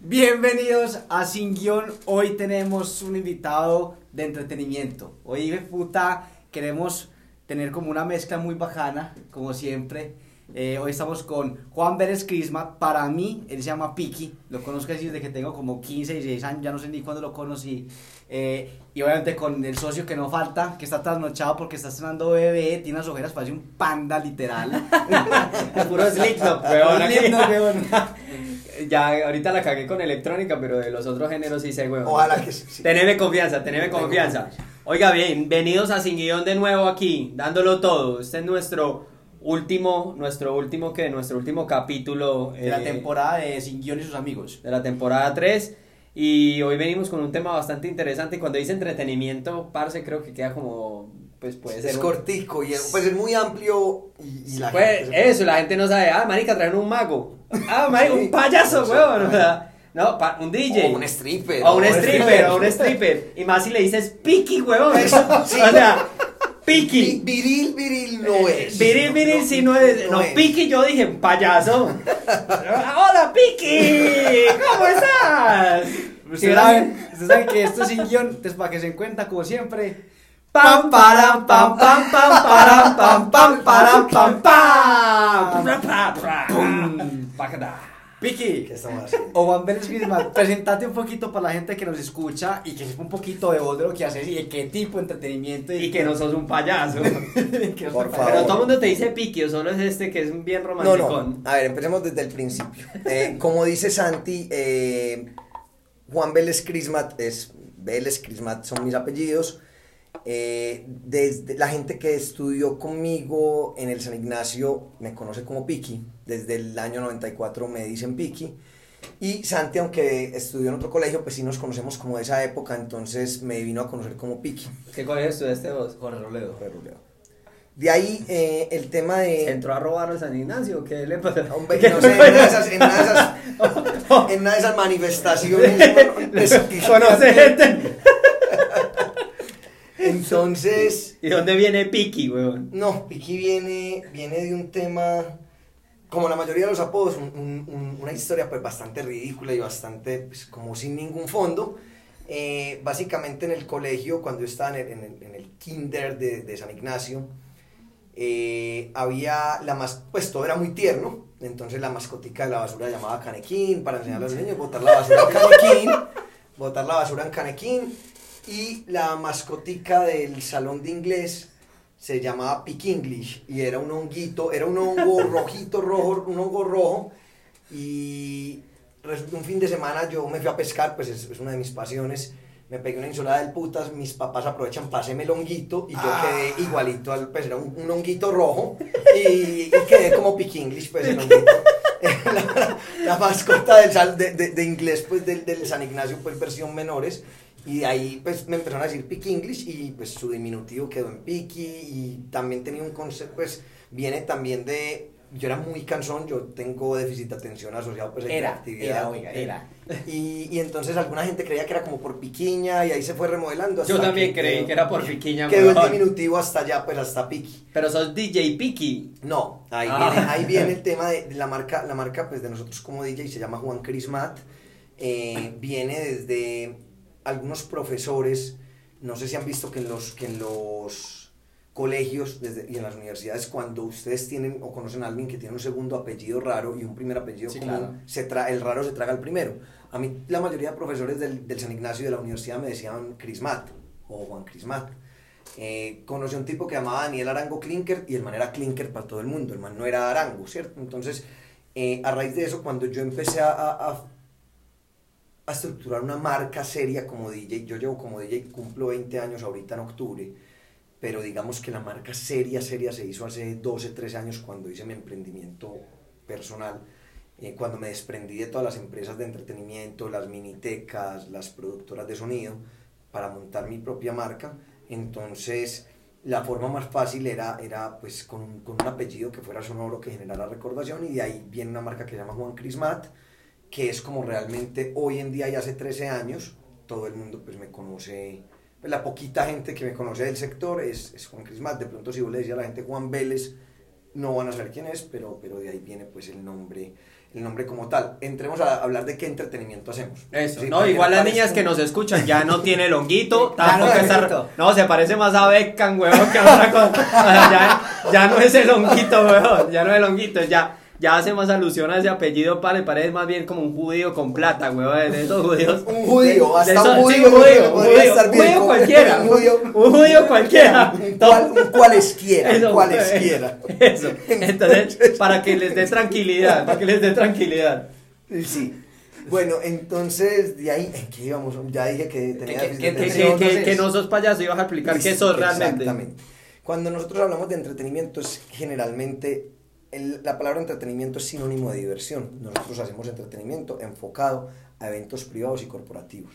Bienvenidos a Sin Guión. Hoy tenemos un invitado de entretenimiento. Hoy, de puta, queremos tener como una mezcla muy bacana, como siempre. Eh, hoy estamos con Juan Vélez Crisma. Para mí, él se llama Piki. Lo conozco desde que tengo como 15, 16 años. Ya no sé ni cuándo lo conocí. Eh, y obviamente con el socio que no falta, que está trasnochado porque está estrenando bebé. Tiene unas ojeras, parece un panda literal. Puro Slipknot, weón. Ya, ahorita la cagué con electrónica, pero de los otros géneros sí sé, weón. Ojalá que sí. Teneme confianza, teneme confianza. Oiga, bienvenidos a Sin Guión de nuevo aquí, dándolo todo. Este es nuestro último, nuestro último que, nuestro último capítulo de la eh, temporada de Sin Guión y sus amigos. De la temporada 3. Y hoy venimos con un tema bastante interesante. Y cuando dice entretenimiento, parce, creo que queda como. Pues puede ser. Es cortico y pues es muy amplio. Y, la pues, Eso, la gente no sabe. Ah, marica, traen un mago. Ah, marica, un payaso, weón. no, un DJ. O un stripper. O un stripper, o un stripper. Y más si le dices piqui, weón. O sea, Piki. Viril, viril no eh, es. Viril, viril sí no es. No, Piki yo dije payaso. Hola, Piki. ¿Cómo estás? Ustedes saben, saben que esto es sin guion, entonces para que se encuentra como siempre. Pam, param, pam, pam, pam, param, pam, pam, param, pam, pam. Pum. Vicky, ¿qué estamos haciendo? O Juan Vélez presentate un poquito para la gente que nos escucha y que sepa un poquito de vos de lo que haces y de qué tipo de entretenimiento. Y, que no sos un payaso. Por favor. Pero todo el mundo te dice Piqui, o solo es este que es bien romántico. No, no. A ver, empecemos desde el principio. Eh, como dice Santi, eh, Juan Vélez Crismat es Vélez Crismat son mis apellidos. Eh, desde la gente que estudió conmigo en el San Ignacio me conoce como Piki, desde el año 94 me dicen Piki. Y Santi, aunque estudió en otro colegio, pues sí nos conocemos como de esa época, entonces me vino a conocer como Piki. ¿Qué colegio estudiaste vos? Jorge Roledo. Jorge. De ahí eh, el tema de... ¿Entró a robar al San Ignacio? ¿Qué le pasó? Hombre, no sé, en una de esas, en una de esas, en una de esas manifestaciones... Conoce gente... Entonces. ¿Y dónde viene Piki, weón? No, Piki viene, viene de un tema. Como la mayoría de los apodos, una historia pues bastante ridícula y bastante pues, como sin ningún fondo. Eh, básicamente en el colegio, cuando yo estaba en el, en el, kinder de, de, San Ignacio, eh, había la más, pues todo era muy tierno, entonces la mascotica de la basura llamaba Canequín para enseñar a los niños botar la basura en Canequín, botar la basura en Canequín, y la mascotica del salón de inglés se llamaba Pick English y era un honguito, era un hongo rojito, rojo, un hongo rojo. Y un fin de semana yo me fui a pescar, pues es, una de mis pasiones. Me pegué una insolada del putas, mis papás aprovechan para el honguito y yo ah. quedé igualito al, pues era un, honguito rojo y, quedé como Pick English, pues el honguito. la, mascota del, de, de, inglés, pues del, del San Ignacio, pues versión menores. Y de ahí pues me empezaron a decir Piki English y pues su diminutivo quedó en Piki y también tenía un concepto, pues viene también de, yo era muy cansón, yo tengo déficit de atención asociado pues a era. Era, oiga, era. Y, y, entonces alguna gente creía que era como por piquiña y ahí se fue remodelando. yo también creí que era por piquiña. Quedó el diminutivo hasta allá, pues hasta Piki. Pero sos DJ Piki. No, ahí, ah. viene, ahí viene el tema de, la marca, la marca pues de nosotros como DJ se llama Juan Crismat. Eh, viene desde algunos profesores, no sé si han visto que en los, que en los colegios y en las universidades, cuando ustedes tienen o conocen a alguien que tiene un segundo apellido raro y un primer apellido común, se tra el raro se traga el primero. A mí la mayoría de profesores del, del San Ignacio y de la universidad me decían Crismat o Juan Crismat. Eh, conocí a un tipo que llamaba Daniel Arango Klinker y el man era Klinker para todo el mundo, el man no era Arango, ¿cierto? Entonces, eh, a raíz de eso, cuando yo empecé a, a, a estructurar una marca seria como DJ. Yo llevo como DJ, cumplo 20 años ahorita en octubre, pero digamos que la marca seria, seria se hizo hace 12, 13 años cuando hice mi emprendimiento personal, eh, cuando me desprendí de todas las empresas de entretenimiento, las minitecas, las productoras de sonido, para montar mi propia marca. Entonces, la forma más fácil era, era pues con, con un apellido que fuera sonoro, que generara recordación, y de ahí viene una marca que se llama Juan Crismat, que es como realmente hoy en día y hace 13 años, todo el mundo pues me conoce, pues, la poquita gente que me conoce del sector es, es Juan Crismat, de pronto si vos le decías a la gente Juan Vélez, no van a saber quién es, pero, pero de ahí viene pues el nombre, el nombre como tal. Entremos a hablar de qué entretenimiento hacemos. Eso, Sí, no, igual las niñas que nos escuchan ya no tiene longuito, Ya tampoco no está-. No, se parece más a Beckham, weón, que a otra cosa. Ya, ya no es el longuito, weón, ya no es el longuito, ya, ya hace más alusión a ese apellido, para parece más bien como un judío con plata, weón, de esos judíos. Un judío, hasta esos- un sí, judío. un judío, un judío, estar bien, judío cualquiera, Un judío, un judío cualquiera. un cual, un cualesquiera, un Eso, cualesquiera. Eso, entonces, para que les dé tranquilidad, para que les dé tranquilidad. Sí. Bueno, entonces, de ahí, ¿en qué íbamos? Ya dije que tenía ¿Qué- déficit qué- de Que, que, que, que no sos payaso y vas a explicar qué sos realmente. Exactamente. Cuando nosotros hablamos de entretenimiento es generalmente el- la palabra entretenimiento es sinónimo de diversión. Nosotros hacemos entretenimiento enfocado a eventos privados y corporativos.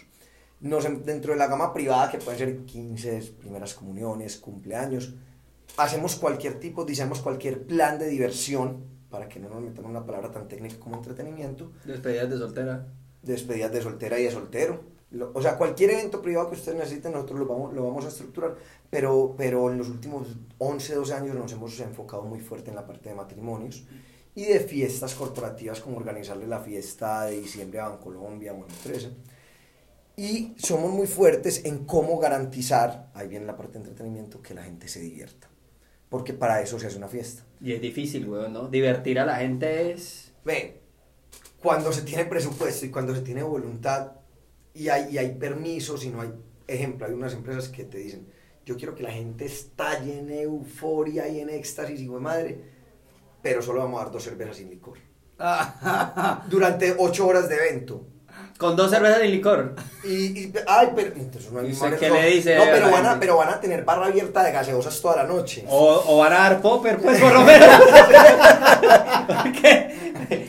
Nos, dentro de la gama privada, que pueden ser 15, primeras comuniones, cumpleaños, hacemos cualquier tipo, diseñamos cualquier plan de diversión, para que no nos metamos una palabra tan técnica como entretenimiento, Despedidas de soltera. despedidas de soltera y de soltero. Lo- o sea, cualquier evento privado que ustedes necesiten, nosotros lo vamos, lo vamos a estructurar, pero, pero en los últimos 11, 12 años nos hemos enfocado muy fuerte en la parte de matrimonios y de fiestas corporativas, como organizarle la fiesta de diciembre a Bancolombia o en empresa. Y somos muy fuertes en cómo garantizar, ahí viene la parte de entretenimiento, que la gente se divierta. Porque para eso se hace una fiesta. Y es difícil, weón, ¿no? Divertir a la gente es... Ve, cuando se tiene presupuesto y cuando se tiene voluntad y hay, y hay permisos y no hay... Ejemplo, hay unas empresas que te dicen, yo quiero que la gente estalle en euforia y en éxtasis y de madre, pero solo vamos a dar dos cervezas sin licor. Durante ocho horas de evento. Con dos cervezas y licor. Y, y- ay, pero entonces no hay ¿Y usted madre- qué le dice No, pero van, a, pero van a tener barra abierta de gaseosas toda la noche. O, o van a dar popper, pues, por lo menos.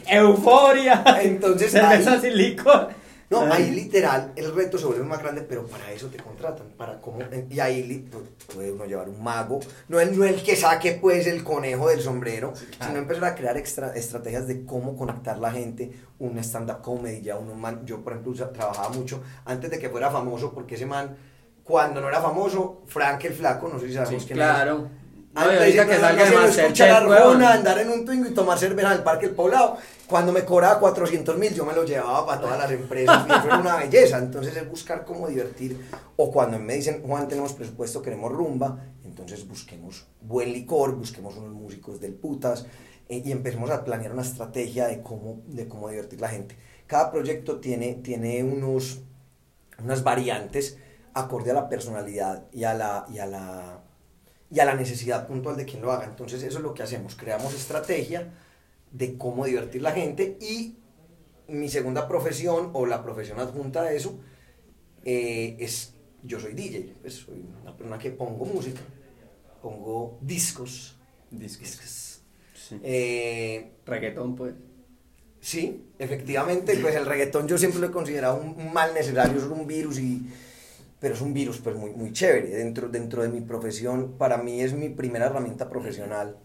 Euforia. Entonces, cerveza ahí- sin licor. No, Ay. ahí literal el reto se vuelve más grande, pero para eso te contratan, para cómo, y ahí li- pu- puede uno llevar un mago, no el, no el que saque pues el conejo del sombrero, sino empezar a crear extra, estrategias de cómo conectar la gente, un stand-up comedy, ya uno man, yo por ejemplo trabajaba mucho antes de que fuera famoso, porque ese man, cuando no era famoso, Frank el Flaco, no sé si sabemos Sí, quién claro. No, y Antes ahorita de que salga de escuchar Masterchef, andar en un Twingo y tomar cerveza en el Parque El Poblado. Cuando me cobraba 400 mil, yo me lo llevaba para todas las empresas. Y eso era una belleza. Entonces es buscar cómo divertir. O cuando me dicen, Juan, tenemos presupuesto, queremos rumba. Entonces busquemos buen licor, busquemos unos músicos del putas. eh, y empecemos a planear una estrategia de cómo, de cómo divertir la gente. Cada proyecto tiene, tiene unos, unas variantes acorde a la personalidad y a la, y a la, y a la necesidad puntual de quien lo haga. Entonces eso es lo que hacemos, creamos estrategia de cómo divertir la gente y mi segunda profesión o la profesión adjunta a eso eh, es, yo soy DJ, pues soy una persona que pongo música, pongo discos, discos. Sí. Eh, Reggaetón, pues. Sí, efectivamente, pues el reggaetón yo siempre lo he considerado un, un mal necesario, es un virus y pero es un virus pues muy, muy chévere dentro, dentro de mi profesión, para mí es mi primera herramienta profesional,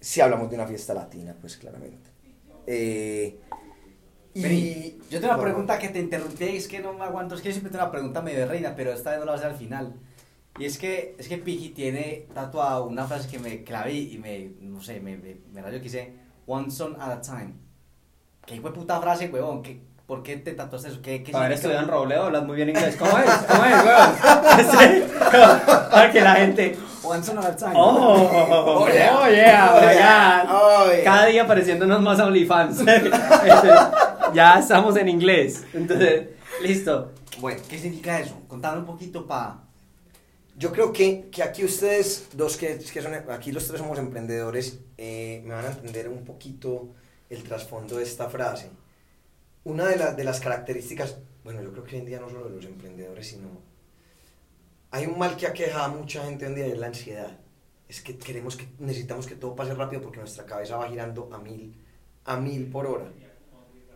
si hablamos de una fiesta latina, pues claramente. Eh, y Vení, yo tengo una bueno, pregunta que te interrumpí, es que no me aguanto, es que yo siempre tengo una pregunta medio de reina, pero esta vez no la voy a hacer al final. Y es que, es que Piki tiene tatuada una frase que me clavé y me, no sé, me, me, me rayó que dice, one song at a time. ¿Qué puta frase, huevón? ¿Qué, ¿Por qué te tatuaste eso? ¿Qué, qué Para haber estudiado en Robledo, hablas muy bien inglés. ¿Cómo es? ¿Cómo es, weón? Para que la gente... Song at a time. Oh, oh, yeah, oh, yeah, Oh, yeah. God. Oh, yeah. Cada día apareciéndonos más OnlyFans. Entonces, ya estamos en inglés. Entonces, listo. Bueno, ¿Qué significa eso? Contame un poquito pa... yo creo que, que aquí ustedes, dos que, que son, aquí los tres somos emprendedores, eh, me van a entender un poquito el trasfondo de esta frase. Una de, las de las características, bueno, yo creo que hoy en día no solo de los emprendedores, sino hay un mal que aqueja a mucha gente hoy en día y es la ansiedad. Es que queremos que necesitamos que todo pase rápido porque nuestra cabeza va girando a mil, a mil por hora,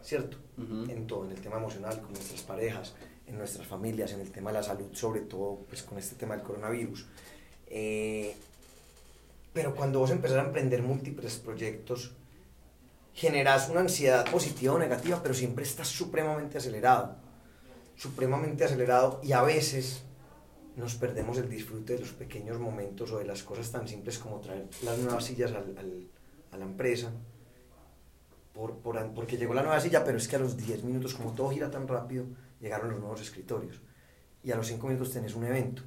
¿cierto? Ujú. En todo, en el tema emocional, con nuestras parejas, en nuestras familias, en el tema de la salud, sobre todo pues con este tema del coronavirus. Eh, pero cuando vos empezás a emprender múltiples proyectos, generas una ansiedad positiva o negativa, pero siempre estás supremamente acelerado, supremamente acelerado y a veces nos perdemos el disfrute de los pequeños momentos o de las cosas tan simples como traer las nuevas sillas al- al- a la empresa por, por, porque llegó la nueva silla, pero es que a los 10 minutos, como todo gira tan rápido, llegaron los nuevos escritorios. Y a los 5 minutos tenés un evento.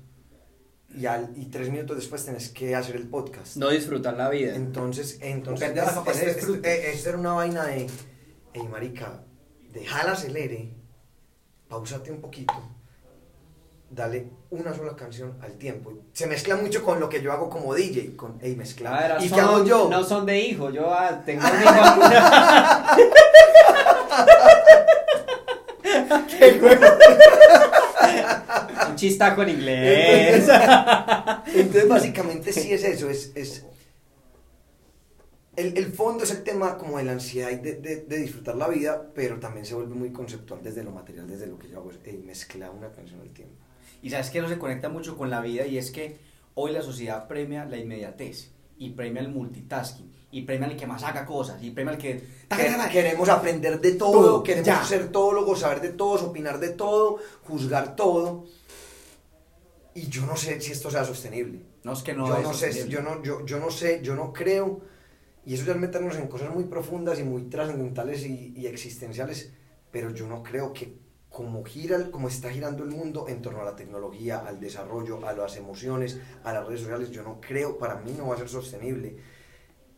Y, al, y tres minutos después tenés que hacer el podcast. No disfrutar la vida. Entonces, entonces Perder la es- capacidad de es- es- disfrute. es- es ser una vaina de, hey marica, deja el acelere, pausate un poquito, dale una sola canción al tiempo. Se mezcla mucho con lo que yo hago como DJ, con, hey, A mezcla. ver, ¿Y son- qué hago yo? No son de hijo, yo ah, tengo un hijo. un chistaco en inglés. Entonces, básicamente sí es eso, es... es el, el fondo es el tema como de la ansiedad y de, de- de disfrutar la vida, pero también se vuelve muy conceptual desde lo material, desde lo que yo hago, es hey, mezcla una canción al tiempo. Y sabes que no se conecta mucho con la vida y es que hoy la sociedad premia la inmediatez y premia el multitasking y premia al que más haga cosas y premia al que... Que- Queremos aprender de todo, Todo, queremos ya. ser todólogos, saber de todos, opinar de todo, juzgar todo. Y yo no sé si esto sea sostenible. No es que no yo es no sé, yo no, yo, yo no sé, yo no creo. Y eso ya es meternos en cosas muy profundas y muy trascendentales y, y existenciales, pero yo no creo que como gira, como está girando el mundo en torno a la tecnología, al desarrollo, a las emociones, a las redes sociales, yo no creo, para mí no va a ser sostenible.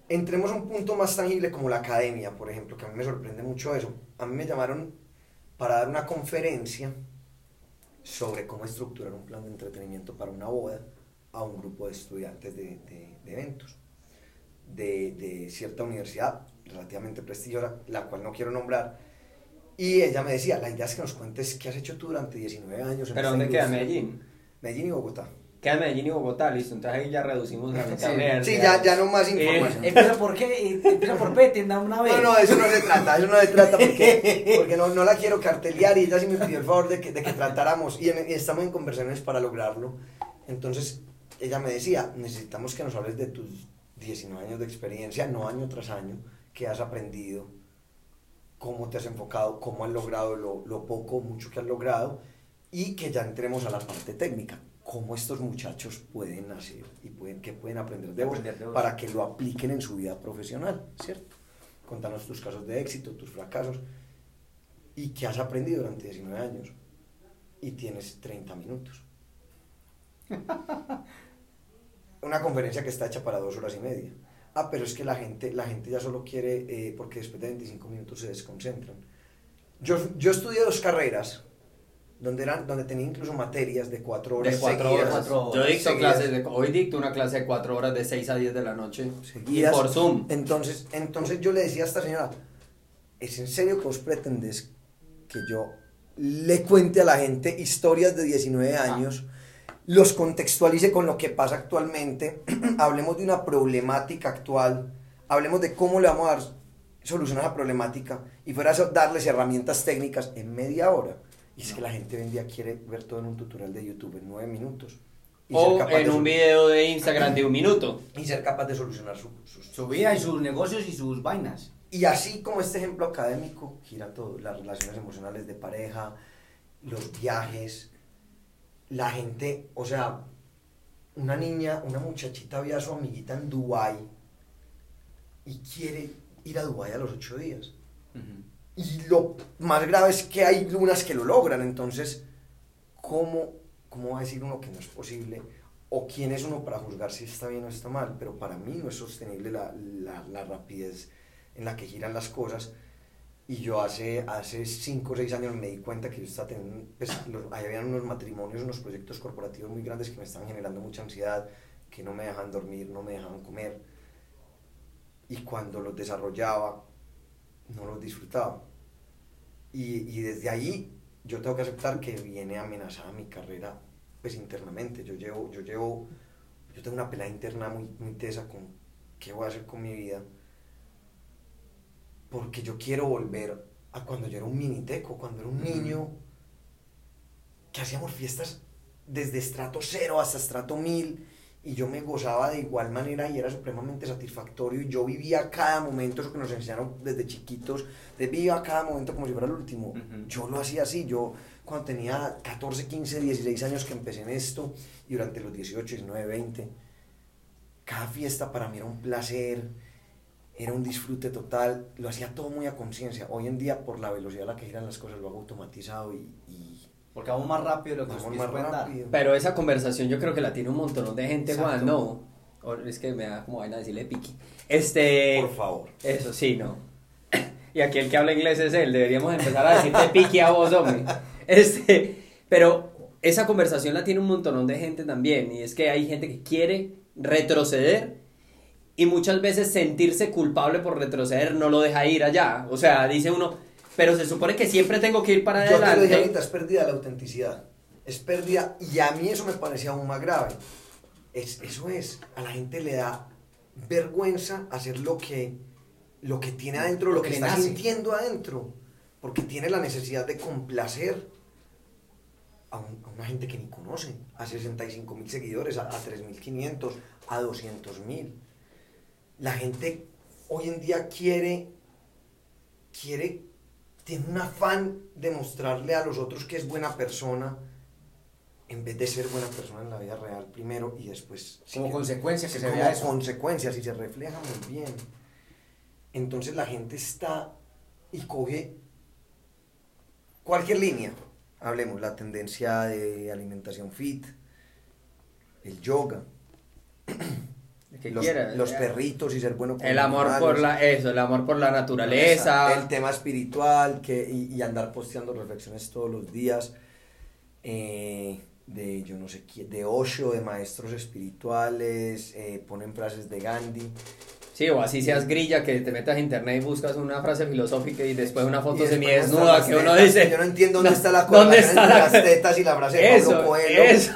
Entremos a un punto más tangible como la academia, por ejemplo, que a mí me sorprende mucho eso. A mí me llamaron para dar una conferencia sobre cómo estructurar un plan de entretenimiento para una boda a un grupo de estudiantes de, de- de eventos de, de cierta universidad relativamente prestigiosa, la cual no quiero nombrar. Y ella me decía, la idea es que nos cuentes qué has hecho tú durante 19 años. en ¿Pero dónde queda industria". Medellín? Medellín y Bogotá. Queda Medellín y Bogotá, listo. Entonces ahí ya reducimos la mitad de Sí, ya, ya no más Eh, información. Empieza por qué, empieza por P, tienda una vez. No, no, eso no se trata, eso no se trata porque, porque no, no la quiero cartelear y ella sí me pidió el favor de que, de que tratáramos y, en- y estamos en conversaciones para lograrlo. Entonces ella me decía, necesitamos que nos hables de tus 19 años de experiencia, no año tras año, qué has aprendido, cómo te has enfocado, cómo has logrado lo, lo poco o mucho que has logrado y que ya entremos a la parte técnica, cómo estos muchachos pueden hacer y pueden, qué pueden aprender de vos de vos. para que lo apliquen en su vida profesional, ¿cierto? Contanos tus casos de éxito, tus fracasos y qué has aprendido durante 19 años y tienes 30 minutos. Una conferencia que está hecha para dos horas y media. Ah, pero es que la gente, la gente ya solo quiere, eh, porque después de 25 minutos se desconcentran. Yo, yo estudié dos carreras, donde, eran, donde tenía incluso materias de cuatro horas De cuatro seguidas. horas. Cuatro Yo horas dicto seguidas. clases de, hoy dicto una clase de cuatro horas de 6 a 10 de la noche. Seguidas. Y por Zoom. Entonces, entonces yo le decía a esta señora, ¿es en serio que vos pretendés que yo le cuente a la gente historias de 19 años, los contextualice con lo que pasa actualmente, hablemos de una problemática actual, hablemos de cómo le vamos a dar solución a esa problemática y fuera eso darles herramientas técnicas en media hora? Y es que la gente hoy en día quiere ver todo en un tutorial de YouTube en 9 minutos. Y O en un video de Instagram de un minuto. y ser capaz de solucionar su- Su vida y sus negocios y sus vainas. Y así como este ejemplo académico, gira todo, las relaciones emocionales de pareja, los viajes, la gente, o sea, una niña, una muchachita ve a su amiguita en Dubai y quiere ir a Dubai a los ocho días. Y lo más grave es que hay unas que lo logran, entonces, ¿cómo, ¿cómo va a decir uno que no es posible? ¿O quién es uno para juzgar si está bien o está mal? Pero para mí no es sostenible la, la, la rapidez en la que giran las cosas. Y yo hace, hace cinco o seis años me di cuenta que yo estaba teniendo, pues, los- ahí habían unos matrimonios, unos proyectos corporativos muy grandes que me estaban generando mucha ansiedad, que no me dejaban dormir, no me dejaban comer. Y cuando los desarrollaba, no los disfrutaba. Y, y desde ahí yo tengo que aceptar que viene amenazada mi carrera pues internamente. Yo llevo, yo llevo, yo tengo una pelea interna muy, muy tesa con qué voy a hacer con mi vida. Porque yo quiero volver a cuando yo era un miniteco, cuando era un niño, que hacíamos fiestas desde estrato cero hasta estrato mil y yo me gozaba de igual manera y era supremamente satisfactorio y yo vivía cada momento, eso que nos enseñaron desde chiquitos, de vivía cada momento como si fuera el último. Yo lo hacía así, yo cuando tenía 14, 15, 16 años que empecé en esto y durante los 18, 19, 20, cada fiesta para mí era un placer. Era un disfrute total, lo hacía todo muy a conciencia. Hoy en día, por la velocidad a la que giran las cosas, lo hago automatizado y... y Porque vamos más rápido de lo que los más rápido. Pero esa conversación yo creo que la tiene un montón de gente, Exacto. Juan, no. O- Es que me da como vaina decirle piqui. Este. Por favor. Eso sí, no. Y aquí el que habla inglés es él. Deberíamos empezar a decirte piqui a vos, hombre. Este. Pero esa conversación la tiene un montón de gente también. Y es que hay gente que quiere retroceder. Y muchas veces sentirse culpable por retroceder no lo deja ir allá. O sea, dice uno, pero se supone que siempre tengo que ir para Yo te lo dije adelante. ahorita, es pérdida la autenticidad. Es pérdida, y a mí eso me parecía aún más grave. Es, eso es, a la gente le da vergüenza hacer lo que, lo que tiene adentro, lo, Lo que, que está nace. sintiendo adentro. Porque tiene la necesidad de complacer a, un- a una gente que ni conoce, a 65 mil seguidores, a, a 3.500, a 200 mil. La gente hoy en día quiere, quiere, tiene un afán de mostrarle a los otros que es buena persona, en vez de ser buena persona en la vida real primero y después... Como consecuencia que sí, se como vea eso. consecuencias y se refleja muy bien. Entonces la gente está y coge cualquier línea. Hablemos, la tendencia de alimentación fit, el yoga, Que los, quiera. los perritos y ser bueno con El amor animales. por la, eso, el amor por la naturaleza. El tema espiritual que, y, y andar posteando reflexiones todos los días eh, de yo no sé quién, de Osho, de maestros espirituales, eh, ponen frases de Gandhi. Sí, o así seas grilla, que te metas a internet y buscas una frase filosófica y después una foto semidesnuda que uno dice. Yo no entiendo dónde No, está la ¿dónde correlación entre la- las tetas y la frase de Pablo Coelho. eso.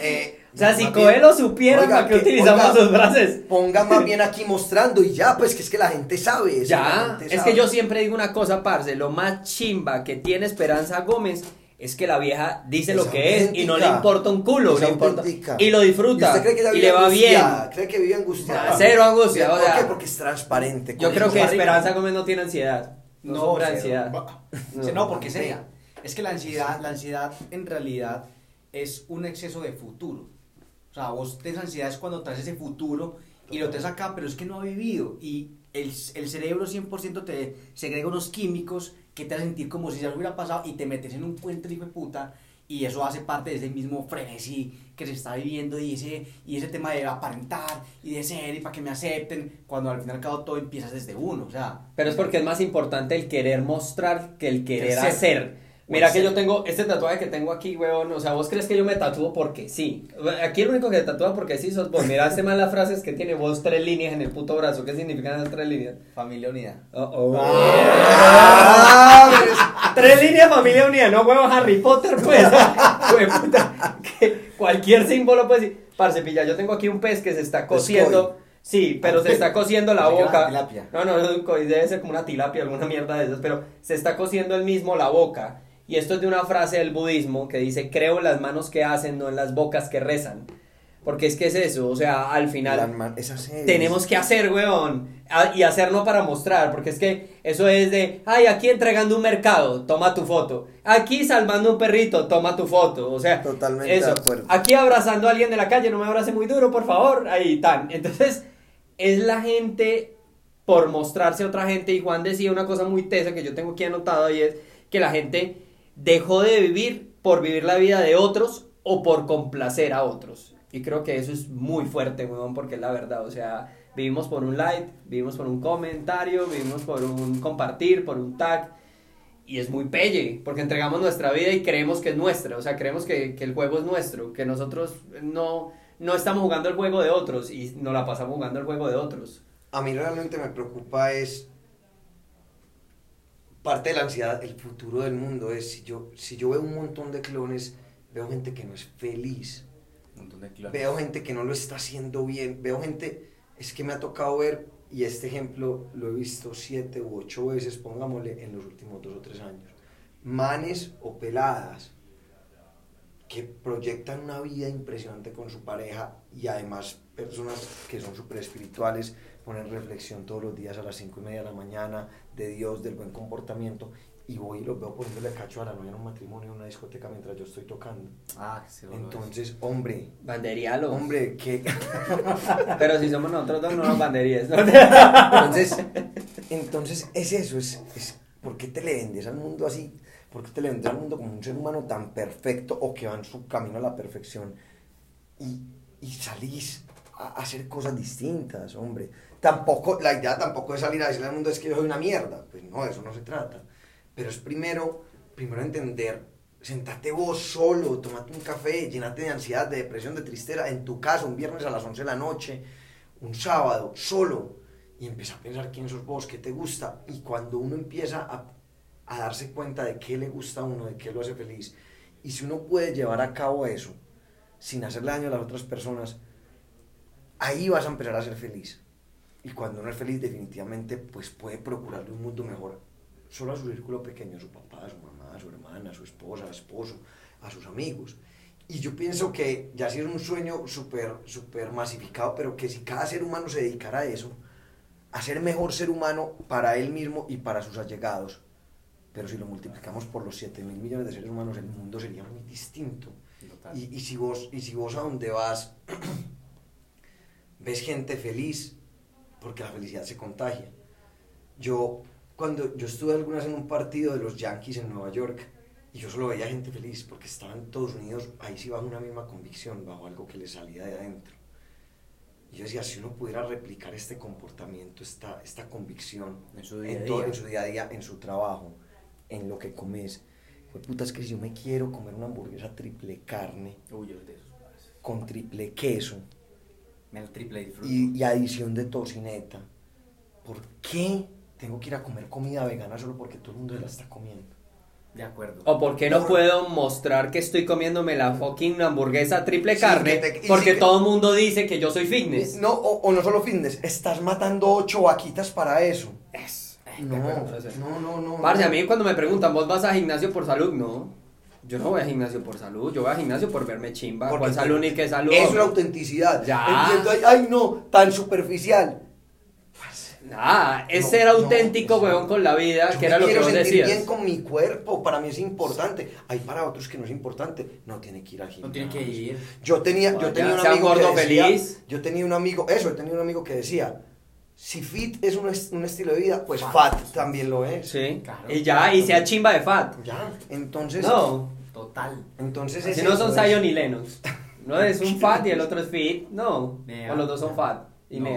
Eh, O sea, si más Coelho bien- supiera Oiga, para qué que- utilizamos oiga, sus frases. Ponga más bien aquí mostrando y ya, pues que es que la gente sabe eso. Ya, gente es sabe. que yo siempre digo una cosa, parce, lo más chimba que tiene Esperanza Gómez es que la vieja dice Es lo que es y no le importa un culo, le importa y lo ¿Y disfruta usted cree que ella y le va bien. ¿Cree que vive angustiada? Ah, cero angustia, ¿Por o sea, qué? Porque es transparente. Yo creo que. Esperanza Gómez no tiene ansiedad. No, No, sufre ansiedad. No, No. no, porque es ella. Es que la ansiedad, la ansiedad en realidad es un exceso de futuro. Sea, vos tienes ansiedad es cuando traes ese futuro y lo traes acá, pero es que no ha vivido. Y el, el cerebro 100% te segrega unos químicos que te hacen sentir como si ya hubiera pasado y te metes en un puente hijo de puta. Y eso hace parte de ese mismo frenesí que se está viviendo y ese, y ese tema de aparentar y de ser y para que me acepten, cuando al fin y al cabo todo empieza desde uno. O sea, Pero es porque es más importante el querer mostrar que el querer hacer. Mira que yo tengo este tatuaje que tengo aquí, weón. O sea, vos crees que yo me tatúo porque sí. Aquí el único que tatúa porque sí sos vos. Mira, este mal las frases que tiene vos tres líneas en el puto brazo. ¿Qué significan esas tres líneas? familia unida. Oh, oh. Ah, pero es- Tres líneas, familia unida, no huevos Harry Potter, pues. Hue puta, que cualquier símbolo, pues. Parce, pilla, yo tengo aquí un pez que se está cociendo. Sí, pero se está cociendo la boca. No, no, debe ser como una tilapia, alguna mierda de esas, pero se está cociendo el mismo la boca. Y esto es de una frase del budismo que dice, creo en las manos que hacen, no en las bocas que rezan. Porque es que es eso, o sea, al final tenemos que hacer, weón. A- Y hacer no para mostrar, porque es que eso es de, ay, aquí entregando un mercado, toma tu foto. Aquí salvando un perrito, toma tu foto. O sea, Totalmente eso. de acuerdo. Aquí abrazando a alguien de la calle, no me abrace muy duro, por favor. Ahí tan. Entonces, es la gente por mostrarse a otra gente. Y Juan decía una cosa muy tesa que yo tengo aquí anotado y es que la gente dejó de vivir por vivir la vida de otros o por complacer a otros. Y creo que eso es muy fuerte, weón, porque es la verdad. O sea, vivimos por un like, vivimos por un comentario, vivimos por un compartir, por un tag. Y es muy pelle, porque entregamos nuestra vida y creemos que es nuestra. O sea, creemos que, que el juego es nuestro, que nosotros no, no estamos jugando el juego de otros y nos la pasamos jugando el juego de otros. A mí realmente me preocupa es parte de la ansiedad, el futuro del mundo es si yo si yo veo un montón de clones, veo gente que no es feliz, Un montón de kilómetros. veo gente que no lo está haciendo bien, veo gente, es que me ha tocado ver, y este ejemplo lo he visto siete u ocho veces, pongámosle, en los últimos dos o tres años, manes o peladas que proyectan una vida impresionante con su pareja y además personas que son súper espirituales, ponen reflexión todos los días a las cinco y media de la mañana de Dios, del buen comportamiento y voy y los veo poniéndole cacho a la novia en un matrimonio en una discoteca mientras yo estoy tocando. Ah, lo Entonces, hombre, Banderialo. hombre, que... Pero si somos nosotros dos, no nos banderíes. ¿no? Entonces, entonces es eso, es, es ¿por qué te le vendes al mundo así? ¿Por qué te le vendes al mundo como un ser humano tan perfecto o que va en su camino a la perfección? Y, y salís a hacer cosas distintas, hombre. Tampoco, la idea tampoco es salir a decirle al mundo es que yo soy una mierda. Pues no, de eso no se trata. Pero es primero, primero entender, sentate vos solo, tomate un café, llenate de ansiedad, de depresión, de tristeza, en tu casa, un viernes a las 11 de la noche, un sábado, solo, y empieza a pensar quién sos vos, qué te gusta. Y cuando uno empieza a, a darse cuenta de qué le gusta a uno, de qué lo hace feliz, y si uno puede llevar a cabo eso sin hacerle daño a las otras personas, ahí vas a empezar a ser feliz. Y cuando uno es feliz, definitivamente, pues puede procurarle un mundo mejor solo a su círculo pequeño, a su papá, a su mamá, a su hermana, a su esposa, a su esposo, a sus amigos. Y yo pienso que ya sí es un sueño súper, súper masificado, pero que si cada ser humano se dedicara a eso, a ser mejor ser humano para él mismo y para sus allegados, pero si lo multiplicamos por los 7 mil millones de seres humanos, el mundo sería muy distinto. Y, y si vos, y si vos a donde vas ves gente feliz, porque la felicidad se contagia. Yo, cuando yo estuve algunas en un partido de los Yankees en Nueva York, y yo solo veía gente feliz, porque estaban todos unidos, ahí sí bajo una misma convicción, bajo algo que les salía de adentro. Y yo decía, si uno pudiera replicar este comportamiento, esta, esta convicción, En su día en, todo- día. en su día a día, en su trabajo, en lo que comes, pues puta, es que si yo me quiero comer una hamburguesa triple carne, Uy, con triple queso, Me el triple disfruto. y, y adición de tocineta. ¿Por qué tengo que ir a comer comida vegana solo porque todo el mundo se la está comiendo? De acuerdo. O por qué no Por- puedo mostrar que estoy comiéndome la fucking hamburguesa triple Sí, carne te- porque sí que- todo el mundo dice que yo soy fitness. No, o, o no solo fitness, estás matando ocho vaquitas para eso. Es- No, acuerdo, sí. no, no, no. Parce, no. a mí cuando me preguntan, ¿vos vas a gimnasio por salud? No. Yo no voy a gimnasio por salud, yo voy a gimnasio por verme chimba. Porque ¿Cuál salud ni qué salud? Es la autenticidad. Ya. Entiendo, ay, ay, no, tan superficial. Nah, es No, ser no, auténtico, o sea, weón, con la vida, Yo que era me lo que quiero vos sentir decías. bien con mi cuerpo, para mí es importante. Hay para otros que no es importante, no tiene que ir al gimnasio. No tiene que ir. Yo tenía, yo tenía un amigo gordo que decía, feliz. yo tenía un amigo, eso, yo tenía un amigo que decía, si fit es un, est- un estilo de vida, pues Fat. fat también lo es. Sí, Claro. y ya, y sea chimba de fat. Ya, entonces, No, Total. entonces si no son Zion y Lennox. No es un fat y el otro es fit, no. O los dos son fat y No.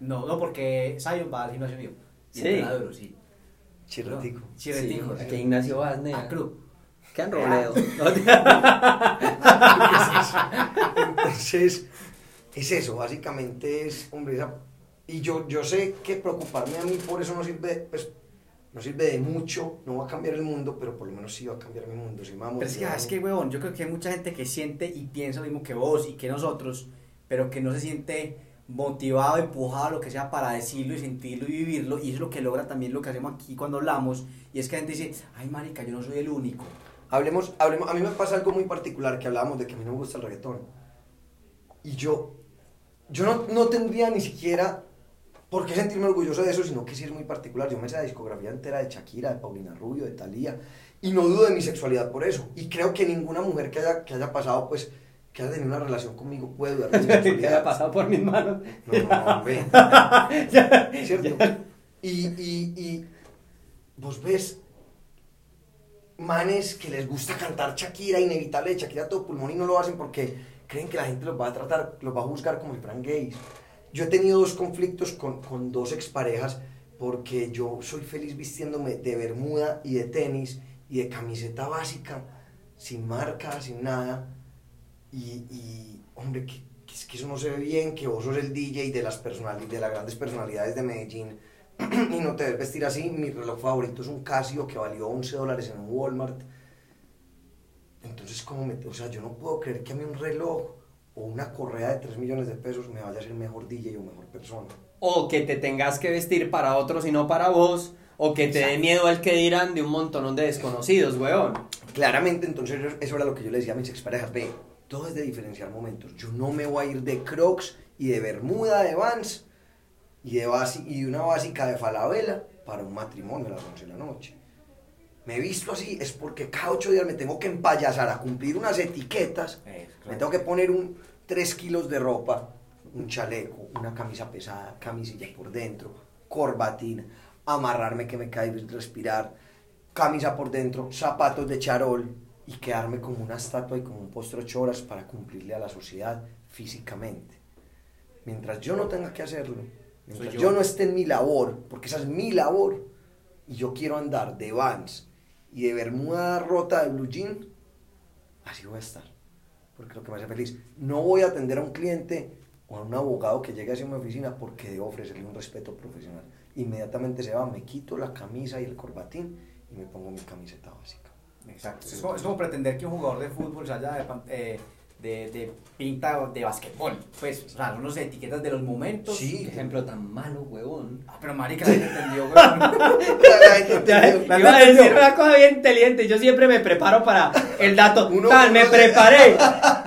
No, no, porque Zion va al gimnasio mío. Y Sí. entrena duro, sí. Chirratico. Chirretico. Sí, ¿A qué gimnasio vas, nea? A club. ¿Qué han Robledo? Entonces, es eso, básicamente es, hombre, esa- y yo, yo sé que preocuparme a mí por eso no sirve, pues, no sirve de mucho, no va a cambiar el mundo, pero por lo menos sí va a cambiar mi mundo, sí me va a Pero es que, ah, es que, huevón, yo creo que hay mucha gente que siente y piensa lo mismo que vos y que nosotros, pero que no se siente motivado, empujado, lo que sea, para decirlo y sentirlo y vivirlo. Y eso es lo que logra también lo que hacemos aquí cuando hablamos. Y es que la gente dice, ay, marica, yo no soy el único. Hablemos, hablemos, a mí me pasa algo muy particular que hablábamos de que a mí no me gusta el reggaetón. Y yo, yo no, no tendría ni siquiera por qué sentirme orgulloso de eso, sino que sí es muy particular. Yo me sé la discografía entera de Shakira, de Paulina Rubio, de Thalía, y no dudo de mi sexualidad por eso. Y creo que ninguna mujer que haya, que haya pasado, pues, que haya tenido una relación conmigo puede dudar de mi Que haya sexualidad. pasado por mis manos. No, no, no, hombre. ¿Cierto? Y, y, y vos ves manes que les gusta cantar Shakira, inevitable de Shakira todo pulmón y no lo hacen porque creen que la gente los va a tratar, los va a juzgar como si fueran gays. Yo he tenido dos conflictos con, con dos exparejas porque yo soy feliz vistiéndome de bermuda y de tenis y de camiseta básica, sin marca, sin nada. Y, y, hombre, que, es que eso no se ve bien, que vos sos el DJ de las, personali- de las grandes personalidades de Medellín y no te debes vestir así. Mi reloj favorito es un Casio que valió 11 dólares en un Walmart. Entonces, ¿cómo me, o sea, yo no puedo creer que a mí un reloj o una correa de 3 millones de pesos me vaya a ser mejor DJ o mejor persona. O que te tengas que vestir para otros y no para vos. O que te dé miedo al que dirán de un montón de desconocidos, weón. Claramente, entonces eso era lo que yo le decía a mis exparejas, ve, todo es de diferenciar momentos. Yo no me voy a ir de Crocs y de Bermuda de Vans y de, basi- y de una básica de Falabella para un matrimonio a las 11 de la noche. me he visto así, es porque cada ocho días me tengo que empayasar a cumplir unas etiquetas. Me tengo que poner un 3 kilos de ropa, un chaleco, una camisa pesada, camisilla por dentro, corbatín, amarrarme que me cae respirar, camisa por dentro, zapatos de charol y quedarme como una estatua y como un postre ocho horas para cumplirle a la sociedad físicamente. Mientras yo no tenga que hacerlo, mientras yo. no esté en mi labor, porque esa es mi labor, y yo quiero andar de Vans y de bermuda rota de blue jean, así voy a estar, porque lo que me hace feliz. No voy a atender a un cliente o a un abogado que llegue hacia mi oficina porque debo ofrecerle un respeto profesional. Inmediatamente se va, me quito la camisa y el corbatín y me pongo mi camiseta básica. Exacto. Es como, es como pretender que un jugador de fútbol se haya de, eh, de, de pinta de basquetbol. Pues, o sea, unos etiquetas de los momentos. Sí. Ejemplo tan malo, huevón. Ah, pero marica, la entendió, huevón. Iba a decir una cosa bien inteligente. Yo siempre me preparo para el dato. Uno- Tal, me uno- preparé.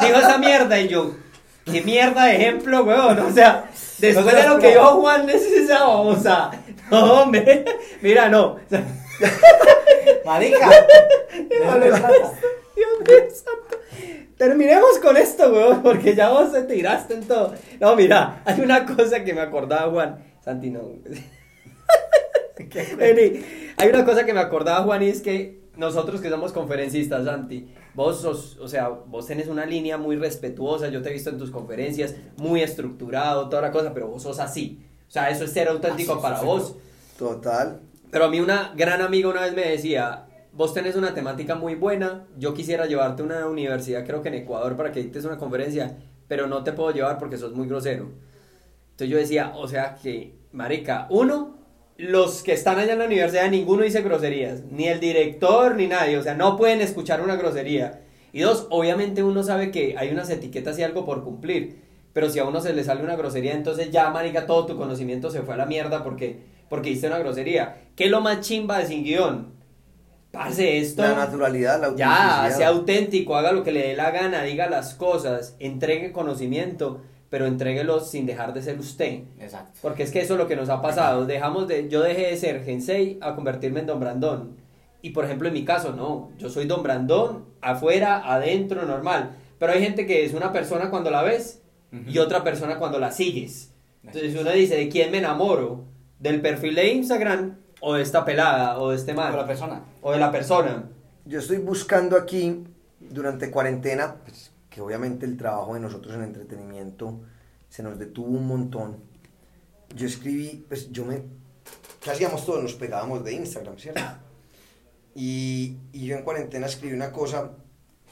Dijo esa mierda y yo. ¿Qué mierda de ejemplo, huevón? O sea, después No de lo que dijo Juan, es esa o sea, no, hombre. Mira, no. O sea, Marica. Dios mío santo. Terminemos con esto, weón, porque ya vos te tiraste en todo. No, mira, hay una cosa que me acordaba, Juan. Santi, no. Hay una cosa que me acordaba, Juan, y es que nosotros que somos conferencistas, Santi, vos sos, o sea, vos tenés una línea muy respetuosa, yo te he visto en tus conferencias, muy estructurado, toda la cosa, pero vos sos así. O sea, eso es ser auténtico Así, para sí, vos. Total. Pero a mí una gran amiga una vez me decía, vos tenés una temática muy buena, yo quisiera llevarte a una universidad, creo que en Ecuador, para que dictes una conferencia, pero no te puedo llevar porque sos muy grosero. Entonces yo decía, o sea que, marica, uno, los que están allá en la universidad, ninguno dice groserías, ni el director, ni nadie, o sea, no pueden escuchar una grosería. Y dos, obviamente uno sabe que hay unas etiquetas y algo por cumplir, pero si a uno se le sale una grosería, entonces ya, marica, todo tu conocimiento se fue a la mierda porque, porque hiciste una grosería. ¿Qué es lo más chimba de sin guion? Parce, esto... La naturalidad, la Ya, sea auténtico, haga lo que le dé la gana, diga las cosas, entregue conocimiento, pero entréguelo sin dejar de ser usted. Exacto. Porque es que eso es lo que nos ha pasado. Dejamos de, yo dejé de ser Gensei a convertirme en Don Brandón. Y por ejemplo, en mi caso, no. Yo soy Don Brandón, afuera, adentro, normal. Pero hay gente que es una persona cuando la ves y otra persona cuando la sigues. Entonces uno dice, ¿de quién me enamoro? ¿Del perfil de Instagram o de esta pelada o de este man? Con la persona. O de la persona. Yo estoy buscando aquí, durante cuarentena, pues, que obviamente el trabajo de nosotros en entretenimiento se nos detuvo un montón. Yo escribí, pues yo me... ¿Qué hacíamos todos? Nos pegábamos de Instagram, ¿cierto? Y, y yo en cuarentena escribí una cosa,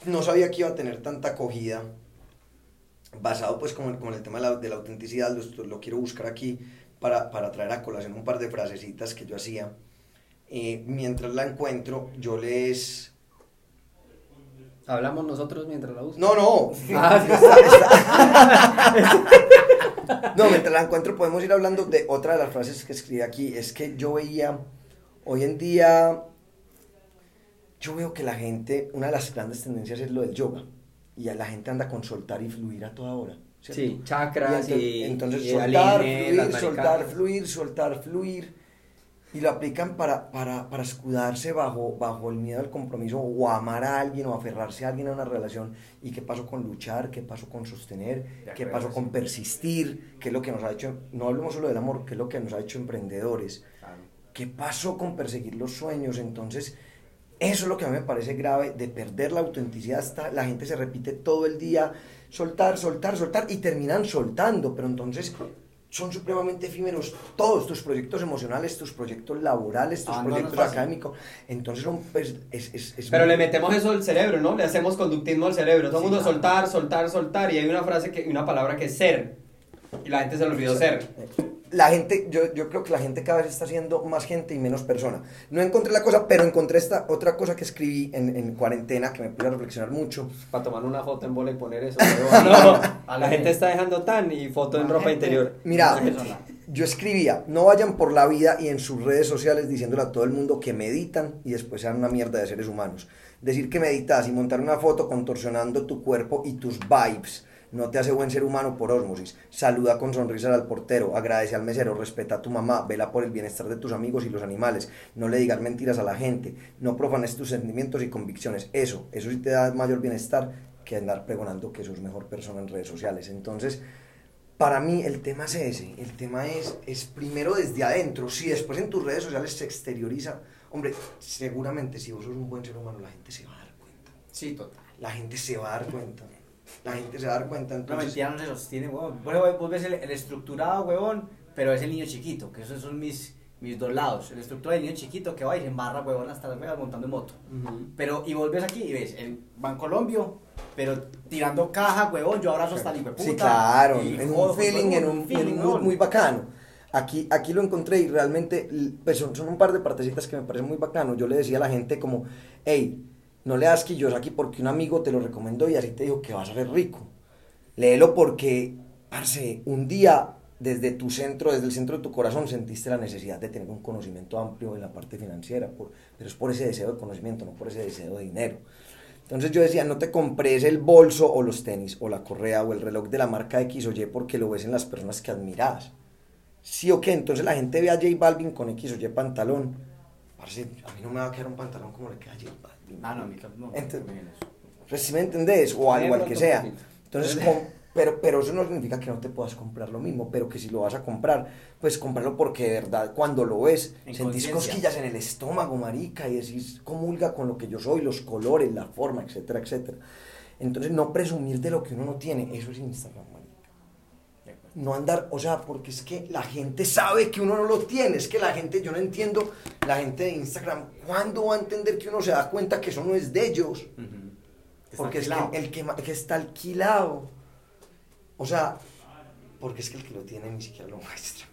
no sabía que iba a tener tanta acogida, basado pues como, como en el tema de la, de la autenticidad, lo, lo quiero buscar aquí para, para traer a colación un par de frasecitas que yo hacía. Eh, mientras la encuentro, yo les... Hablamos nosotros mientras la busco. No, no. Ah, No, mientras la encuentro podemos ir hablando de otra de las frases que escribí aquí. Es que yo veía, hoy en día, yo veo que la gente, una de las grandes tendencias es lo del yoga. Y a la gente anda con soltar y fluir a toda hora. ¿Cierto? Sí, chakras ento- y, entonces y soltar, alienes, las fluir, soltar, fluir, soltar, fluir. Y lo aplican para, para, para escudarse bajo, bajo el miedo al compromiso o amar a alguien o aferrarse a alguien a una relación. ¿Y qué pasó con luchar? ¿Qué pasó con sostener? ¿Qué pasó con persistir? ¿Qué es lo que nos ha hecho? No hablemos solo del amor, ¿qué es lo que nos ha hecho emprendedores? Claro. ¿Qué pasó con perseguir los sueños? Entonces, eso es lo que a mí me parece grave, de perder la autenticidad. Hasta la gente se repite todo el día, soltar, soltar, soltar, y terminan soltando, pero entonces son supremamente efímeros todos tus proyectos emocionales, tus proyectos laborales, tus Ah, no proyectos académicos. Entonces, son, pues, es, es, es Pero muy- le metemos eso al cerebro, ¿no? Le hacemos conductismo al cerebro. Todo el Sí, mundo claro. soltar, soltar, soltar. Y hay una frase, que, una palabra que es ser. Y la gente se le olvidó ser. La gente, yo, yo creo que la gente cada vez está siendo más gente y menos persona. No encontré la cosa, pero encontré esta otra cosa que escribí en, en cuarentena que me puso a reflexionar mucho. Para tomar una foto en bola y poner eso. pero no, A la gente está dejando tan y foto en ropa gente. interior. Mira, yo escribía, no vayan por la vida y en sus redes sociales diciéndole a todo el mundo que meditan y después sean una mierda de seres humanos. Decir que meditas y montar una foto contorsionando tu cuerpo y tus vibes no te hace buen ser humano por ósmosis. Saluda con sonrisa al portero, agradece al mesero, respeta a tu mamá, vela por el bienestar de tus amigos y los animales, no le digas mentiras a la gente, no profanes tus sentimientos y convicciones. Eso, eso sí te da mayor bienestar que andar pregonando que sos mejor persona en redes sociales. Entonces, para mí el tema es ese, el tema es, es primero desde adentro, si después en tus redes sociales se exterioriza, hombre, seguramente si vos sos un buen ser humano la gente se va a dar cuenta. Sí, total. La gente se va a dar cuenta. La gente se va a dar cuenta. No, Entonces, mentira, no se sostiene, huevón. Bueno, vos ves el, el estructurado, huevón, pero es el niño chiquito, que esos son mis, mis dos lados. El estructurado del niño chiquito que va y se embarra, huevón, hasta las vegas montando en moto. Pero, y vos ves aquí y ves el Bancolombio, pero tirando caja, huevón, yo abrazo hasta el hijo sí, claro, y en jodo un feeling, en un, en un huevón. muy bacano. Aquí, aquí lo encontré y realmente pues son, son un par de partecitas que me parecen muy bacano. Yo le decía a la gente como, hey, no le das aquí porque un amigo te lo recomendó y así te dijo que vas a ser rico. Léelo porque, parce, un día desde tu centro, desde el centro de tu corazón, sentiste la necesidad de tener un conocimiento amplio en la parte financiera, por- pero es por ese deseo de conocimiento, no por ese deseo de dinero. Entonces yo decía, no te compres el bolso o los tenis o la correa o el reloj de la marca X o Y porque lo ves en las personas que admiras. Sí o qué, entonces la gente ve a J Balvin con X o Y pantalón. Parce, a mí no me va a quedar un pantalón como le queda a J Balvin. Ah, no, a mí no. Ent- me viene eso. Pues si me entendés, o algo al que sea. Entonces, pero, pero eso no significa que no te puedas comprar lo mismo, pero que si lo vas a comprar, pues comprarlo porque de verdad cuando lo ves, En sentís cosquillas en el estómago, marica, y decís, comulga con lo que yo soy, los colores, la forma, etcétera, etcétera. Entonces, no presumir de lo que uno no tiene, eso es Instagram. No andar, o sea, porque es que la gente sabe que uno no lo tiene, es que la gente, yo no entiendo, la gente de Instagram, ¿cuándo va a entender que uno se da cuenta que eso no es de ellos? Porque es que el que, está alquilado. O sea, porque es que el que lo tiene ni siquiera lo muestra.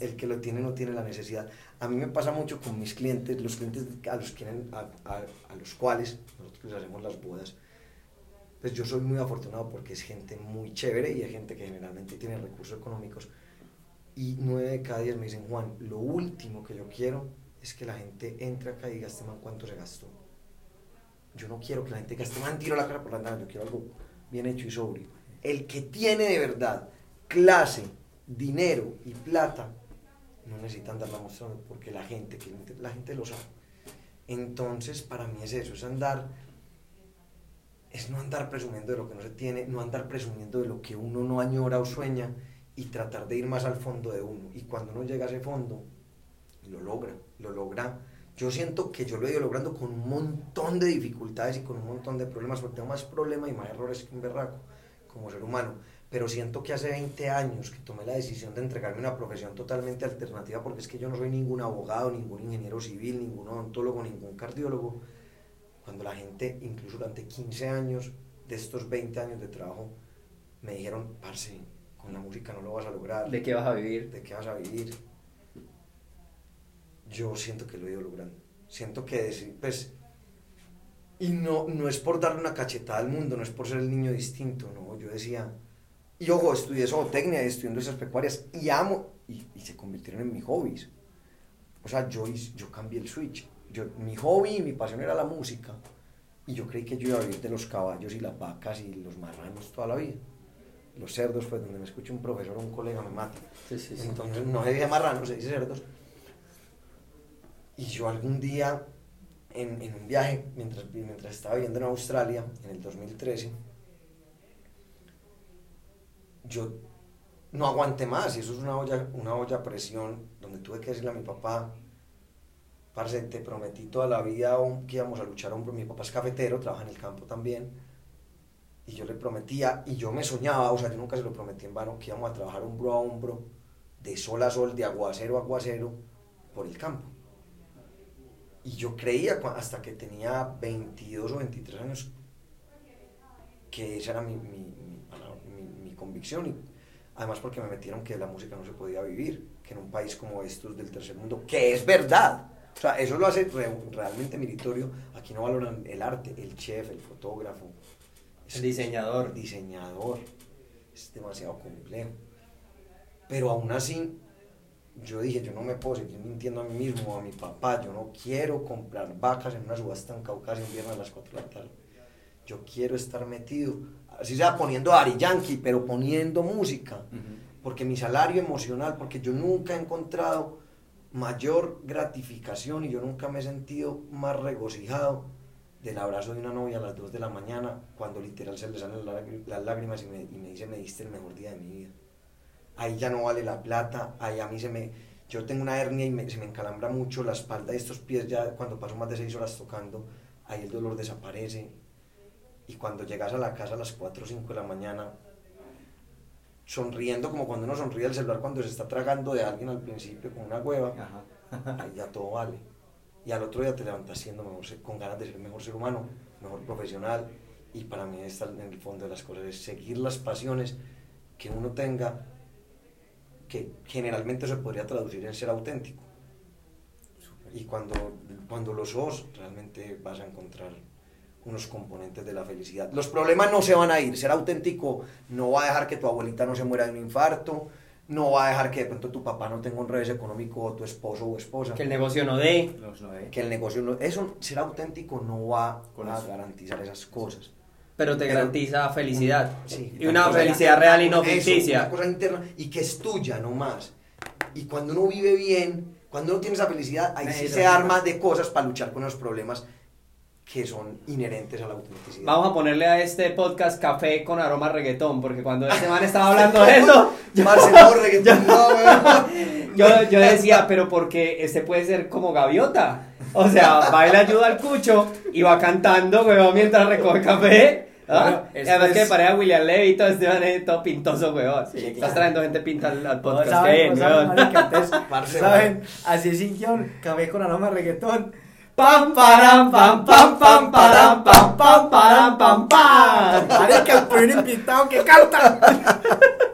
El, que lo tiene no tiene la necesidad. A mí me pasa mucho con mis clientes, los clientes a los, que, a, a- a los cuales nosotros les hacemos las bodas. Pues yo soy muy afortunado porque es gente muy chévere y es gente que generalmente tiene recursos económicos. Y nueve de cada diez me dicen, Juan, lo último que yo quiero es que la gente entre acá y diga, este man cuánto se gastó. Yo no quiero que la gente gaste man tiro la cara por la nada, yo quiero algo bien hecho y sobrio. El que tiene de verdad clase, dinero y plata, no necesita andarla mostrando porque la gente, la gente lo sabe. Entonces, para mí es eso, es andar, es no andar presumiendo de lo que no se tiene, no andar presumiendo de lo que uno no añora o sueña y tratar de ir más al fondo de uno. Y cuando uno llega a ese fondo, lo logra, lo logra. Yo siento que yo lo he ido logrando con un montón de dificultades y con un montón de problemas, porque tengo más problemas y más errores que un berraco como ser humano. Pero siento que hace 20 años que tomé la decisión de entregarme una profesión totalmente alternativa, porque es que yo no soy ningún abogado, ningún ingeniero civil, ningún odontólogo, ningún cardiólogo. Cuando la gente, incluso durante 15 años de estos 20 años de trabajo, me dijeron, parce, con la música no lo vas a lograr. ¿De qué vas a vivir? ¿De qué vas a vivir? Yo siento que lo he ido logrando. Siento que, decir, pues, y no, no es por darle una cachetada al mundo, no es por ser el niño distinto, no. Yo decía, y ojo, estudié zootecnia estudié industrias pecuarias y amo, y, y se convirtieron en mis hobbies. O sea, yo, yo cambié el switch. Yo, mi hobby y mi pasión era la música. Y yo creí que yo iba a vivir de los caballos y las vacas y los marranos toda la vida. Los cerdos, pues donde me escucha un profesor o un colega me mata. Sí, sí, sí. Entonces no se dice marranos, se dice cerdos. Y yo algún día, en, en un viaje, mientras, mientras estaba viviendo en Australia, en el 2013, yo no aguanté más, y eso es una olla, una olla a presión, donde tuve que decirle a mi papá, parce, te prometí toda la vida que íbamos a luchar hombro, mi papá es cafetero, trabaja en el campo también, y yo le prometía, y yo me soñaba, o sea, yo nunca se lo prometí en vano, que íbamos a trabajar hombro a hombro, de sol a sol, de aguacero a aguacero, por el campo. Y yo creía, hasta que tenía 22 o 23 años, que esa era mi, mi, mi, convicción. Y además porque me metieron que la música no se podía vivir, que en un país como estos del tercer mundo, que es verdad. O sea, eso lo hace re- realmente meritorio. Aquí no valoran el arte, el chef, el fotógrafo. El diseñador. El diseñador. Es demasiado complejo. Pero aún así, yo dije, yo no me puedo seguir mintiendo a mí mismo, a mi papá. Yo no quiero comprar vacas en una subasta en Caucasia un viernes a las 4 de la tarde. yo quiero estar metido, así sea poniendo Ari Yankee, pero poniendo música, porque mi salario emocional, porque yo nunca he encontrado mayor gratificación y yo nunca me he sentido más regocijado del abrazo de una novia a las 2 de la mañana cuando literal se le salen las lágr- las lágrimas y me, y me dice me diste el mejor día de mi vida. Ahí ya no vale la plata, ahí a mí se me... Yo tengo una hernia y me- se me encalambra mucho la espalda de estos pies ya cuando paso más de 6 horas tocando, ahí el dolor desaparece. Y cuando llegas a la casa a las 4 o 5 de la mañana, sonriendo como cuando uno sonríe al celular cuando se está tragando de alguien al principio con una hueva, Ajá. ahí ya todo vale. Y al otro día te levantas siendo mejor, con ganas de ser mejor ser humano, mejor profesional. Y para mí está en el fondo de las cosas, es seguir las pasiones que uno tenga, que generalmente se podría traducir en ser auténtico. Y cuando, cuando lo sos, realmente vas a encontrar unos componentes de la felicidad. Los problemas no se van a ir. Ser auténtico no va a dejar que tu abuelita no se muera de un infarto, no va a dejar que de pronto tu papá no tenga un revés económico o tu esposo o esposa. Que el negocio no dé. Que el negocio no... Eso, ser auténtico no va Con a eso. garantizar esas cosas. Pero te Pero- garantiza felicidad. Sí, y una felicidad real y no ficticia. Una cosa interna y que es tuya nomás. Y cuando uno vive bien, cuando uno tiene esa felicidad, ahí sí se arma de cosas para luchar con los problemas que son inherentes a la autenticidad. Vamos a ponerle a este podcast café con aroma a reggaetón, porque cuando este man estaba hablando de eso, Marcelo reggaetón, no, weón. yo, yo decía, pero porque este puede ser como gaviota. O sea, le ayuda al cucho y va cantando, weón, mientras recoge café. ¿ah? Bueno, además que es- me parece a William Levy y todo este man es todo pintoso, weón. Sí, Estás claro. trayendo gente pinta al, al podcast. saben, qué bien, todos saben, Parce, ¿saben? Así es Ingión, café con aroma de reggaetón. Pam, param, pam, pam, pam, param, pam, pam, param, pam, pam. Marica, el primer invitado que canta.